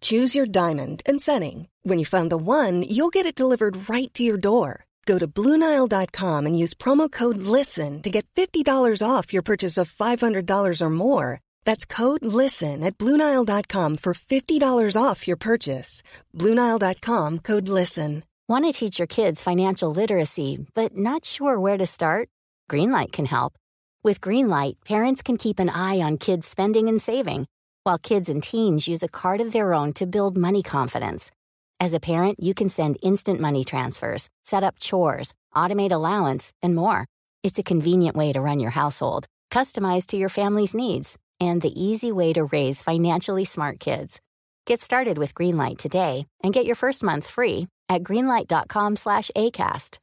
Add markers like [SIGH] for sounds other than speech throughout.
Choose your diamond and setting. When you find the one, you'll get it delivered right to your door. Go to Bluenile.com and use promo code LISTEN to get $50 off your purchase of $500 or more. That's code LISTEN at Bluenile.com for $50 off your purchase. Bluenile.com code LISTEN. Want to teach your kids financial literacy, but not sure where to start? Greenlight can help. With Greenlight, parents can keep an eye on kids' spending and saving, while kids and teens use a card of their own to build money confidence. As a parent, you can send instant money transfers, set up chores, automate allowance, and more. It's a convenient way to run your household, customized to your family's needs, and the easy way to raise financially smart kids. Get started with Greenlight today and get your first month free at greenlight.com slash ACAST.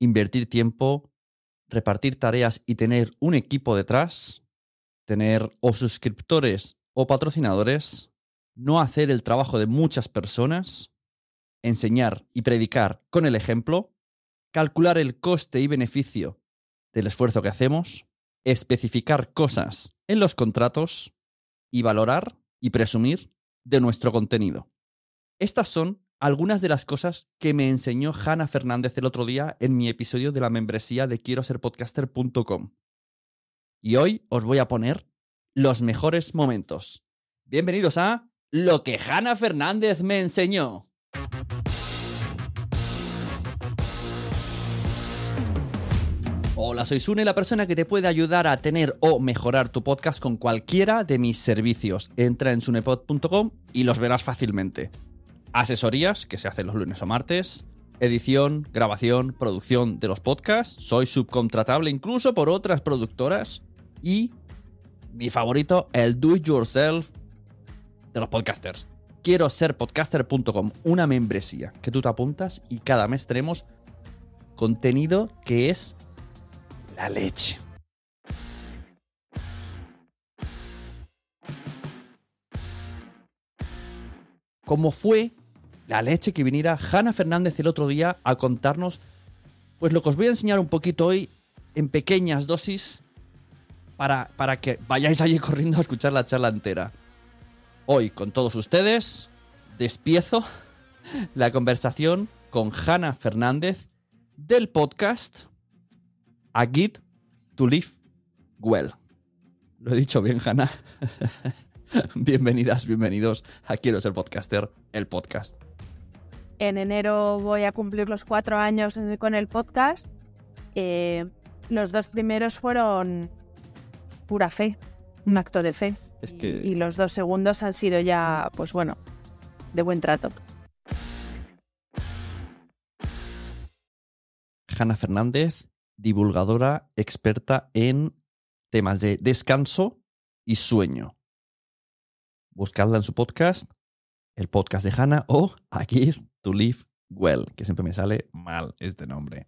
Invertir tiempo, repartir tareas y tener un equipo detrás, tener o suscriptores o patrocinadores, no hacer el trabajo de muchas personas, enseñar y predicar con el ejemplo, calcular el coste y beneficio del esfuerzo que hacemos, especificar cosas en los contratos y valorar y presumir de nuestro contenido. Estas son algunas de las cosas que me enseñó Hanna Fernández el otro día en mi episodio de la membresía de quiero ser podcaster.com. Y hoy os voy a poner los mejores momentos. Bienvenidos a Lo que Hanna Fernández me enseñó. Hola, soy Sune, la persona que te puede ayudar a tener o mejorar tu podcast con cualquiera de mis servicios. Entra en sunepod.com y los verás fácilmente. Asesorías, que se hacen los lunes o martes. Edición, grabación, producción de los podcasts. Soy subcontratable incluso por otras productoras. Y mi favorito, el do it yourself de los podcasters. Quiero ser podcaster.com, una membresía que tú te apuntas y cada mes tenemos contenido que es la leche. Como fue la leche que viniera Hanna Fernández el otro día a contarnos, pues lo que os voy a enseñar un poquito hoy en pequeñas dosis para, para que vayáis allí [LAUGHS] corriendo a escuchar la charla entera. Hoy con todos ustedes despiezo [LAUGHS] la conversación con Hanna Fernández del podcast A Guide to Live Well. Lo he dicho bien, Hanna. [LAUGHS] Bienvenidas, bienvenidos a Quiero ser podcaster, el podcast. En enero voy a cumplir los cuatro años con el podcast. Eh, los dos primeros fueron pura fe, un acto de fe. Es Y- que Y, los dos segundos han sido ya, pues bueno, de buen trato. Hanna Fernández, divulgadora experta en temas de descanso y sueño. Buscadla en su podcast, el podcast de Hanna o A Gift to Live Well, que siempre me sale mal este nombre.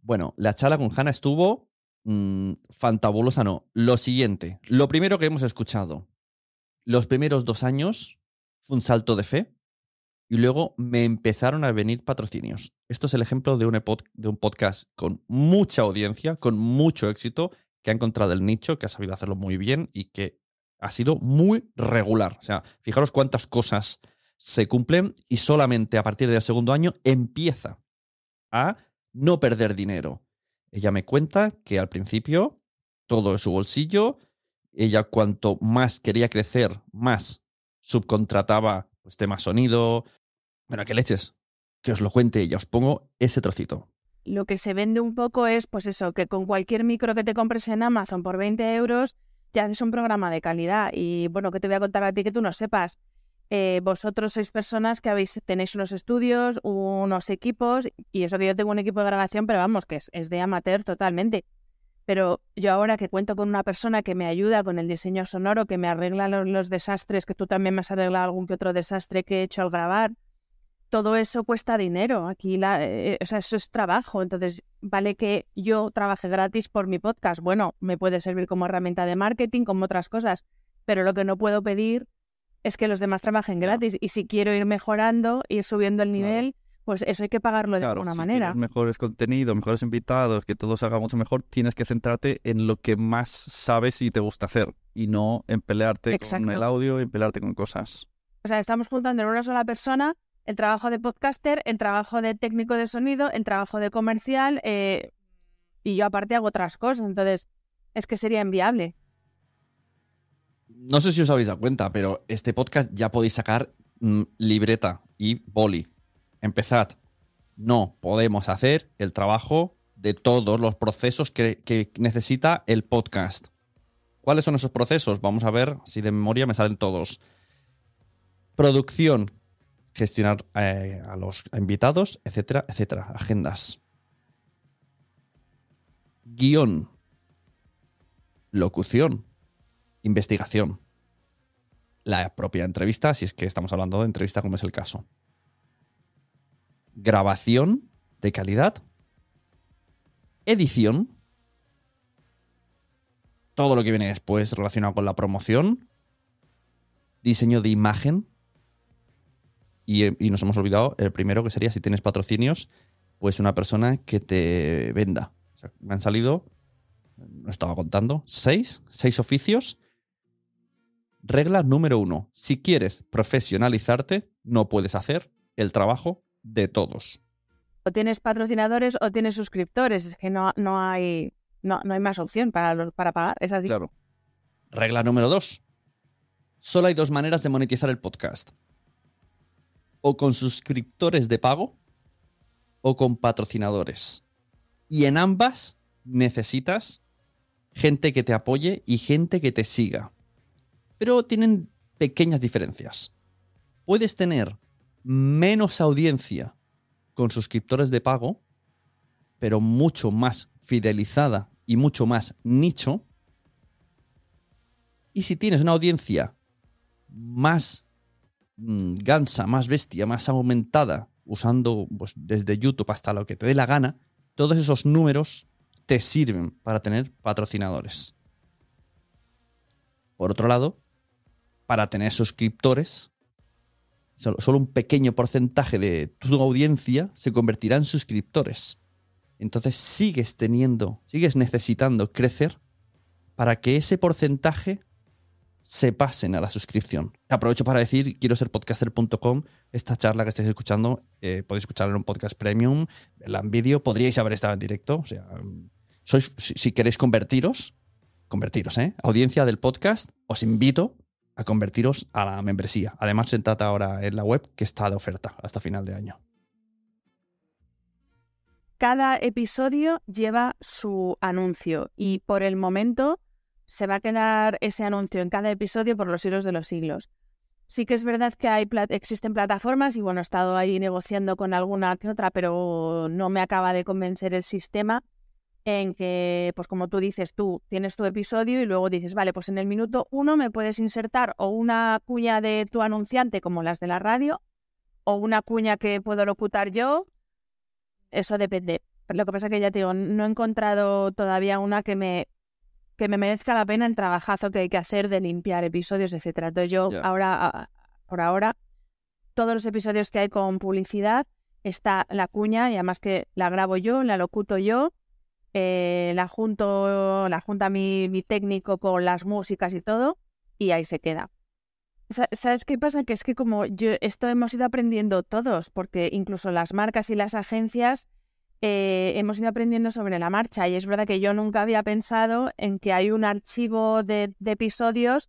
Bueno, la charla con Hanna estuvo mm, fantabulosa, no. Lo siguiente, lo primero que hemos escuchado, los primeros dos años fue un salto de fe, y luego me empezaron a venir patrocinios. Esto es el ejemplo de un, de un podcast con mucha audiencia, con mucho éxito, que ha encontrado el nicho, que ha sabido hacerlo muy bien y que ha sido muy regular. O sea, fijaros cuántas cosas se cumplen y solamente a partir del segundo año empieza a no perder dinero. Ella me cuenta que al principio todo es su bolsillo, ella cuanto más quería crecer, más subcontrataba pues tema sonido. Bueno, ¿qué leches? Que os lo cuente ella, os pongo ese trocito. Lo que se vende un poco es, pues eso, que con cualquier micro que te compres en Amazon por 20 euros ya haces un programa de calidad. Y bueno, que te voy a contar a ti que tú no sepas. Eh, vosotros sois personas que habéis, tenéis unos estudios, unos equipos, y eso que yo tengo un equipo de grabación, pero vamos, que es, de amateur totalmente. Pero yo ahora que cuento con una persona que me ayuda con el diseño sonoro, que me arregla los, desastres, que tú también me has arreglado algún que otro desastre que he hecho al grabar, todo eso cuesta dinero. Aquí, la, eh, o sea, eso es trabajo. Entonces, vale que yo trabaje gratis por mi podcast. Bueno, me puede servir como herramienta de marketing, como otras cosas. Pero lo que no puedo pedir es que los demás trabajen gratis. Y si quiero ir mejorando, ir subiendo el nivel, pues eso hay que pagarlo de alguna si manera. mejores contenidos, mejores invitados, que todo se haga mucho mejor, tienes que centrarte en lo que más sabes y te gusta hacer. Y no en pelearte con el audio, en pelearte con cosas. O sea, estamos juntando en una sola persona el trabajo de podcaster, el trabajo de técnico de sonido, el trabajo de comercial, eh, y yo aparte hago otras cosas. Entonces, es que sería inviable no sé si os habéis dado cuenta, pero este podcast ya podéis sacar mm, libreta y boli. Empezad. No podemos hacer el trabajo de todos los procesos que, necesita el podcast. ¿Cuáles son esos procesos? Vamos a ver si de memoria me salen todos. Producción, gestionar eh, a los invitados, etcétera, etcétera. Agendas. Guión. Locución investigación. La propia entrevista, si es que estamos hablando de entrevista como es el caso. Grabación de calidad. Edición. Todo lo que viene después relacionado con la promoción. Diseño de imagen. Y, nos hemos olvidado el primero que sería si tienes patrocinios, pues una persona que te venda. me han salido, no estaba contando, seis, seis oficios Regla número uno. Si quieres profesionalizarte, no puedes hacer el trabajo de todos. O tienes patrocinadores o tienes suscriptores. Es que no, no hay, no, no, hay más opción para, para pagar. Es así. Claro. Regla número dos. Solo hay dos maneras de monetizar el podcast. O con suscriptores de pago o con patrocinadores. Y en ambas necesitas gente que te apoye y gente que te siga pero tienen pequeñas diferencias. Puedes tener menos audiencia con suscriptores de pago, pero mucho más fidelizada y mucho más nicho. Y si tienes una audiencia más mm, gansa, más bestia, más aumentada, usando pues, desde YouTube hasta lo que te dé la gana, todos esos números te sirven para tener patrocinadores. Por otro lado, para tener suscriptores, solo, un pequeño porcentaje de tu audiencia se convertirá en suscriptores. Entonces sigues teniendo, sigues necesitando crecer para que ese porcentaje se pasen a la suscripción. Aprovecho para decir, quiero ser podcaster.com. Esta charla que estáis escuchando, eh, podéis escucharla en un podcast premium, verla en vídeo, podríais haber estado en directo. O sea, sois, si, si queréis convertiros, convertiros, ¿eh? Audiencia del podcast, os invito a convertiros a la membresía. Además, sentate ahora en la web que está de oferta hasta final de año. Cada episodio lleva su anuncio y por el momento se va a quedar ese anuncio en cada episodio por los siglos de los siglos. Sí que es verdad que hay existen plataformas y bueno, he estado ahí negociando con alguna que otra, pero no me acaba de convencer el sistema en que, pues como tú dices, tú tienes tu episodio y luego dices, vale, pues en el minuto uno me puedes insertar o una cuña de tu anunciante como las de la radio o una cuña que puedo locutar yo. Eso depende. Lo que pasa es que ya te digo, no he encontrado todavía una que me, que me merezca la pena el trabajazo que hay que hacer de limpiar episodios, etcétera. Entonces yo ahora, por ahora, todos los episodios que hay con publicidad está la cuña y además que la grabo yo, la locuto yo, eh, la junto, la junta mi, mi técnico con las músicas y todo y ahí se queda. ¿Sabes qué pasa? Que es que como yo esto hemos ido aprendiendo todos, porque incluso las marcas y las agencias eh, hemos ido aprendiendo sobre la marcha. Y es verdad que yo nunca había pensado en que hay un archivo de, de episodios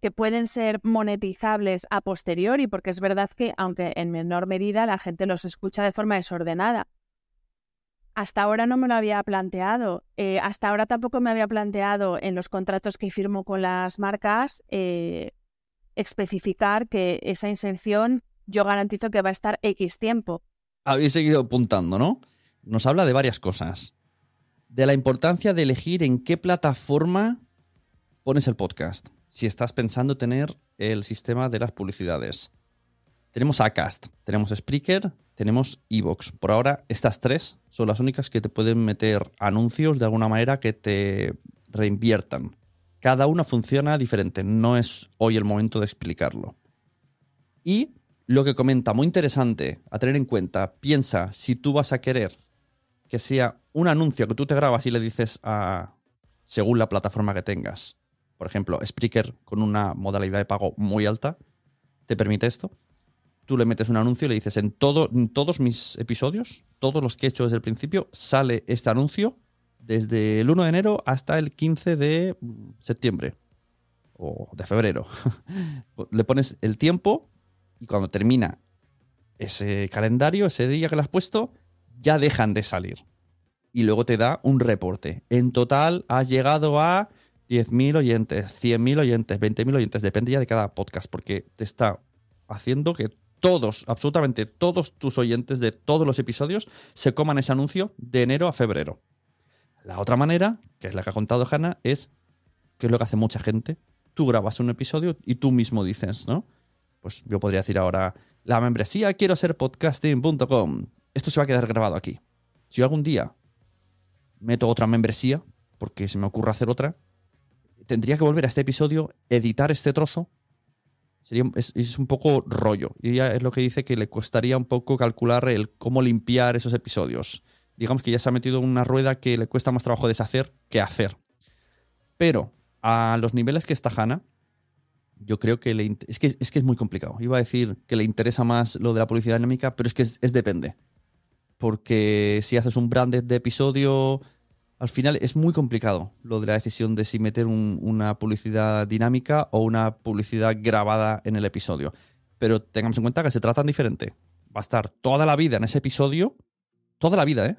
que pueden ser monetizables a posteriori, porque es verdad que, aunque en menor medida, la gente los escucha de forma desordenada. Hasta ahora no me lo había planteado. Eh, hasta ahora tampoco me había planteado en los contratos que firmo con las marcas eh, especificar que esa inserción yo garantizo que va a estar X tiempo. Habéis seguido apuntando, ¿no? Nos habla de varias cosas. De la importancia de elegir en qué plataforma pones el podcast. Si estás pensando tener el sistema de las publicidades. Tenemos Acast, tenemos Spreaker, tenemos Evox. Por ahora, estas tres son las únicas que te pueden meter anuncios de alguna manera que te reinviertan. Cada una funciona diferente, no es hoy el momento de explicarlo. Y lo que comenta, muy interesante a tener en cuenta, piensa si tú vas a querer que sea un anuncio que tú te grabas y le dices a, según la plataforma que tengas, por ejemplo, Spreaker con una modalidad de pago muy alta, te permite esto. Tú le metes un anuncio y le dices en, todo, en todos mis episodios, todos los que he hecho desde el principio, sale este anuncio desde el 1 de enero hasta el 15 de septiembre o de febrero. [LAUGHS] Le pones el tiempo y cuando termina ese calendario, ese día que le has puesto, ya dejan de salir. Y luego te da un reporte. En total has llegado a 10.000 oyentes, 100.000 oyentes, 20.000 oyentes, depende ya de cada podcast, porque te está haciendo que todos, absolutamente todos tus oyentes de todos los episodios se coman ese anuncio de enero a febrero. La otra manera, que es la que ha contado Hanna, es, que es lo que hace mucha gente, tú grabas un episodio y tú mismo dices, ¿no? Pues yo podría decir ahora, la membresía quiero ser podcasting.com. Esto se va a quedar grabado aquí. Si yo algún día meto otra membresía, porque se me ocurre hacer otra, tendría que volver a este episodio, editar este trozo. Sería, es, un poco rollo. Y ella es lo que dice que le costaría un poco calcular el cómo limpiar esos episodios digamos que ya se ha metido en una rueda que le cuesta más trabajo deshacer que hacer. Pero a los niveles que está Hanna, yo creo que es, que es que es muy complicado. Iba a decir que le interesa más lo de la publicidad dinámica, pero es que es, depende. Porque si haces un branded de episodio, al final es muy complicado lo de la decisión de si meter una publicidad dinámica o una publicidad grabada en el episodio. Pero tengamos en cuenta que se tratan diferente. Va a estar toda la vida en ese episodio toda la vida, ¿eh?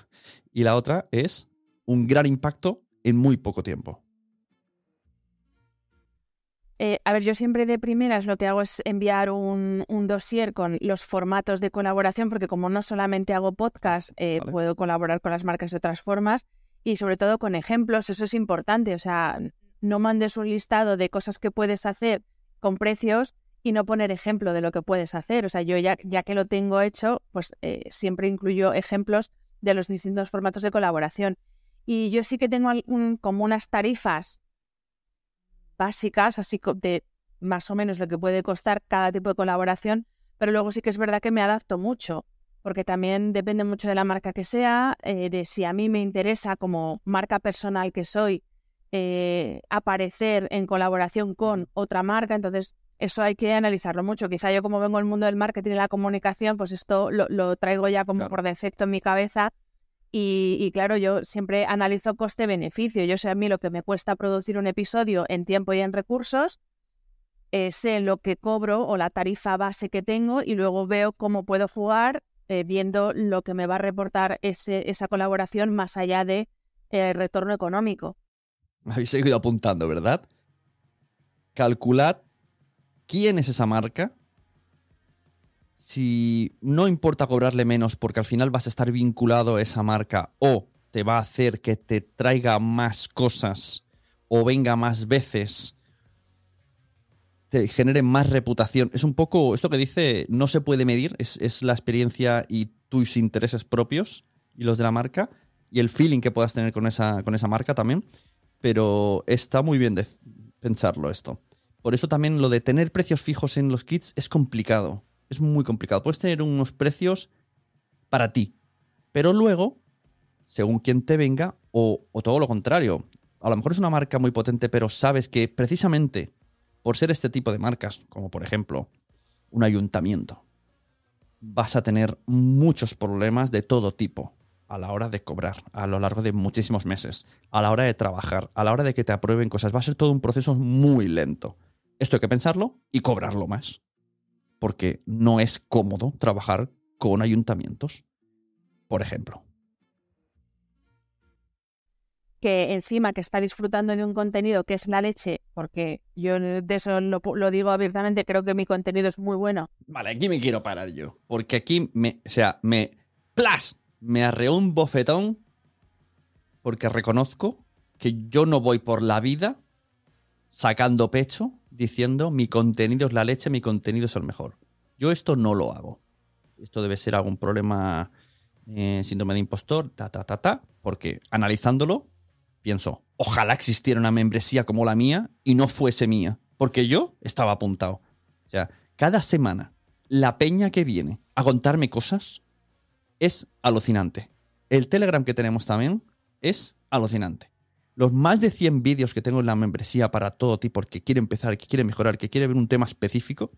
[LAUGHS] y la otra es un gran impacto en muy poco tiempo. Eh, a ver, yo siempre de primeras lo que hago es enviar un, dossier con los formatos de colaboración, porque como no solamente hago podcast, eh, puedo colaborar con las marcas de otras formas y sobre todo con ejemplos, eso es importante. O sea, no mandes un listado de cosas que puedes hacer con precios y no poner ejemplo de lo que puedes hacer. O sea, yo ya, ya que lo tengo hecho, pues eh, siempre incluyo ejemplos de los distintos formatos de colaboración. Y yo sí que tengo como unas tarifas básicas, así de más o menos lo que puede costar cada tipo de colaboración, pero luego sí que es verdad que me adapto mucho, porque también depende mucho de la marca que sea, eh, de si a mí me interesa como marca personal que soy eh, aparecer en colaboración con otra marca, entonces eso hay que analizarlo mucho. Quizá yo como vengo del mundo del marketing y la comunicación, pues esto lo, traigo ya como por defecto en mi cabeza. Y, claro, yo siempre analizo coste-beneficio. Yo sé a mí lo que me cuesta producir un episodio en tiempo y en recursos, eh, sé lo que cobro o la tarifa base que tengo y luego veo cómo puedo jugar eh, viendo lo que me va a reportar esa colaboración más allá de el retorno económico. Habéis seguido apuntando, ¿verdad? Calculad quién es esa marca. Si no importa cobrarle menos porque al final vas a estar vinculado a esa marca o te va a hacer que te traiga más cosas o venga más veces, te genere más reputación. Es un poco, esto que dice, no se puede medir, es, la experiencia y tus intereses propios y los de la marca y el feeling que puedas tener con esa, con esa marca también. Pero está muy bien pensarlo esto. Por eso también lo de tener precios fijos en los kits es complicado. Es muy complicado. Puedes tener unos precios para ti, pero luego, según quien te venga, o, o todo lo contrario, a lo mejor es una marca muy potente, pero sabes que precisamente por ser este tipo de marcas, como por ejemplo un ayuntamiento, vas a tener muchos problemas de todo tipo a la hora de cobrar, a lo largo de muchísimos meses, a la hora de trabajar, a la hora de que te aprueben cosas. Va a ser todo un proceso muy lento. Esto hay que pensarlo y cobrarlo más. Porque no es cómodo trabajar con ayuntamientos, por ejemplo que encima que está disfrutando de un contenido que es la leche, porque yo de eso lo, lo, digo abiertamente, creo que mi contenido es muy bueno. Vale, aquí me quiero parar yo, porque aquí me, o sea, me, plas, me arreó un bofetón porque reconozco que yo no voy por la vida sacando pecho diciendo mi contenido es la leche, mi contenido es el mejor. Yo esto no lo hago. Esto debe ser algún problema, eh, síndrome de impostor, ta, ta, ta, ta, porque analizándolo pienso, ojalá existiera una membresía como la mía y no fuese mía, porque yo estaba apuntado. O sea, cada semana la peña que viene a contarme cosas es alucinante. El Telegram que tenemos también es alucinante. Los más de 100 vídeos que tengo en la membresía para todo tipo, que quiere empezar, que quiere mejorar, que quiere ver un tema específico,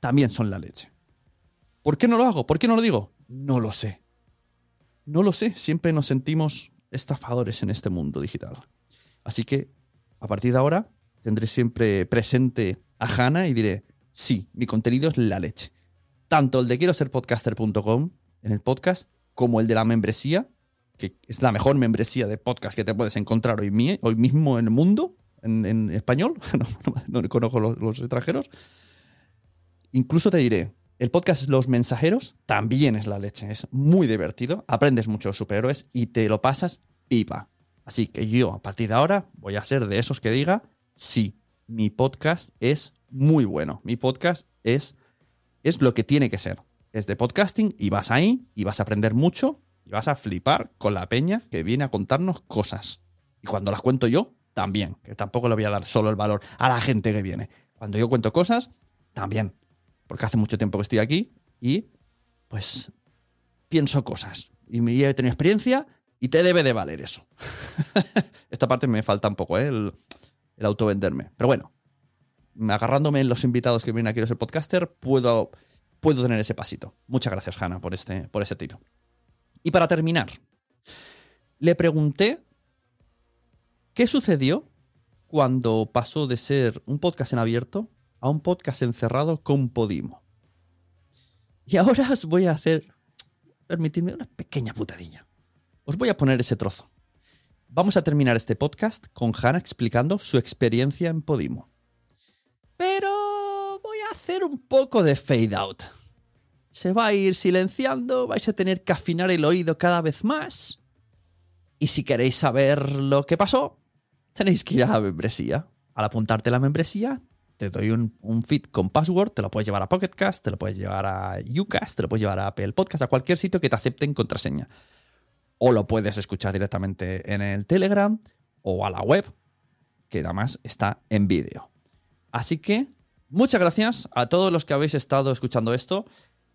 también son la leche. ¿Por qué no lo hago? ¿Por qué no lo digo? No lo sé. No lo sé. Siempre nos sentimos estafadores en este mundo digital. Así que a partir de ahora tendré siempre presente a Hanna y diré, sí, mi contenido es la leche. Tanto el de quiero ser podcaster.com en el podcast como el de la membresía, que es la mejor membresía de podcast que te puedes encontrar hoy, hoy mismo en el mundo, en, español, [LAUGHS] no, conozco los, los extranjeros. Incluso te diré, el podcast Los Mensajeros también es la leche, es muy divertido, aprendes mucho de superhéroes y te lo pasas pipa. Así que yo a partir de ahora voy a ser de esos que diga, sí, mi podcast es muy bueno, mi podcast es, es lo que tiene que ser. Es de podcasting y vas ahí y vas a aprender mucho y vas a flipar con la peña que viene a contarnos cosas. Y cuando las cuento yo, también, que tampoco le voy a dar solo el valor a la gente que viene. Cuando yo cuento cosas, también porque hace mucho tiempo que estoy aquí y pues pienso cosas. Y me he tenido experiencia y te debe de valer eso. [LAUGHS] Esta parte me falta un poco, ¿eh? el, el autovenderme. Pero bueno, agarrándome en los invitados que vienen aquí a ser podcaster, puedo, puedo tener ese pasito. Muchas gracias, Hanna, por, este, por ese tiro. Y para terminar, le pregunté qué sucedió cuando pasó de ser un podcast en abierto a un podcast encerrado con Podimo. Y ahora os voy a hacer, permitidme una pequeña putadilla. Os voy a poner ese trozo. Vamos a terminar este podcast con Hannah explicando su experiencia en Podimo. Pero voy a hacer un poco de fade out. Se va a ir silenciando, vais a tener que afinar el oído cada vez más. Y si queréis saber lo que pasó, tenéis que ir a la membresía. Al apuntarte a la membresía, te doy un, feed con password, te lo puedes llevar a Pocketcast, te lo puedes llevar a Ucast, te lo puedes llevar a Apple Podcast, a cualquier sitio que te acepten contraseña. O lo puedes escuchar directamente en el Telegram o a la web, que además está en vídeo. Así que muchas gracias a todos los que habéis estado escuchando esto.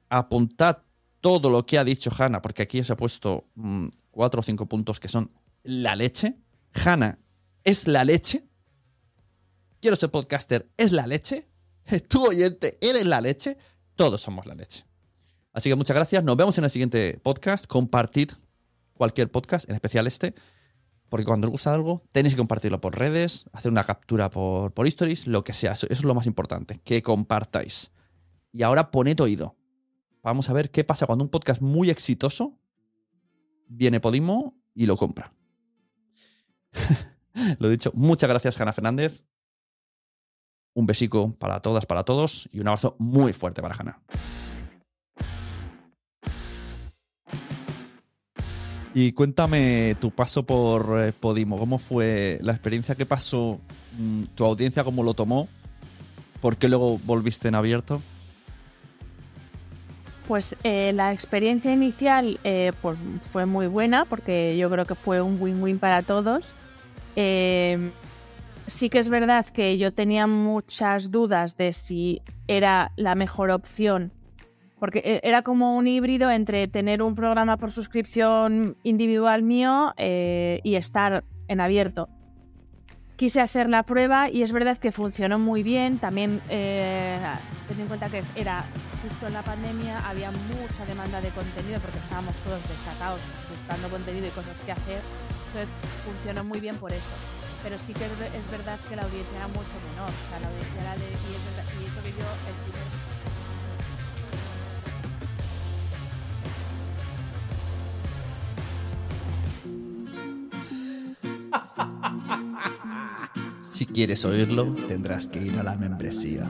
Apuntad todo lo que ha dicho Hanna, porque aquí os he puesto mm, cuatro o cinco puntos que son la leche. Hanna es la leche quiero ser podcaster, es la leche. [LAUGHS] Tu oyente, eres la leche. Todos somos la leche. Así que muchas gracias. Nos vemos en el siguiente podcast. Compartid cualquier podcast, en especial este. Porque cuando os gusta algo, tenéis que compartirlo por redes, hacer una captura por, por lo que sea. Eso, eso es lo más importante, que compartáis. Y ahora poned oído. Vamos a ver qué pasa cuando un podcast muy exitoso viene Podimo y lo compra. [LAUGHS] lo dicho, muchas gracias, Jana Fernández. Un besico para todas, para todos y un abrazo muy fuerte para Hanna. Y cuéntame tu paso por eh, Podimo, ¿cómo fue la experiencia que pasó? Mm, ¿Tu audiencia cómo lo tomó? ¿Por qué luego volviste en abierto? Pues eh, la experiencia inicial eh, pues fue muy buena porque yo creo que fue un win-win para todos sí que es verdad que yo tenía muchas dudas de si era la mejor opción Porque e, era como un híbrido entre tener un programa por suscripción individual mío eh, y estar en abierto. Quise hacer la prueba y es verdad que funcionó muy bien. También eh, ten en cuenta que era justo en la pandemia, había mucha demanda de contenido porque estábamos todos destacados buscando contenido y cosas que hacer. Entonces funcionó muy bien por eso pero sí que es, verdad que la audiencia era mucho menor. O sea, la audiencia era de. Y, es verdad, y eso que yo, el. Si quieres oírlo, tendrás que ir a la membresía.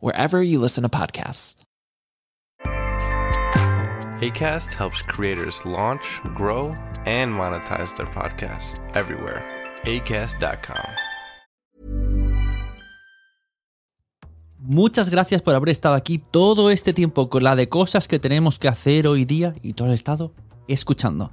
wherever you listen to podcasts. ACAST helps creators launch, grow, and monetize their podcasts everywhere. ACAST.com. Muchas gracias por haber estado aquí todo este tiempo con la de cosas que tenemos que hacer hoy día y todo el estado escuchando.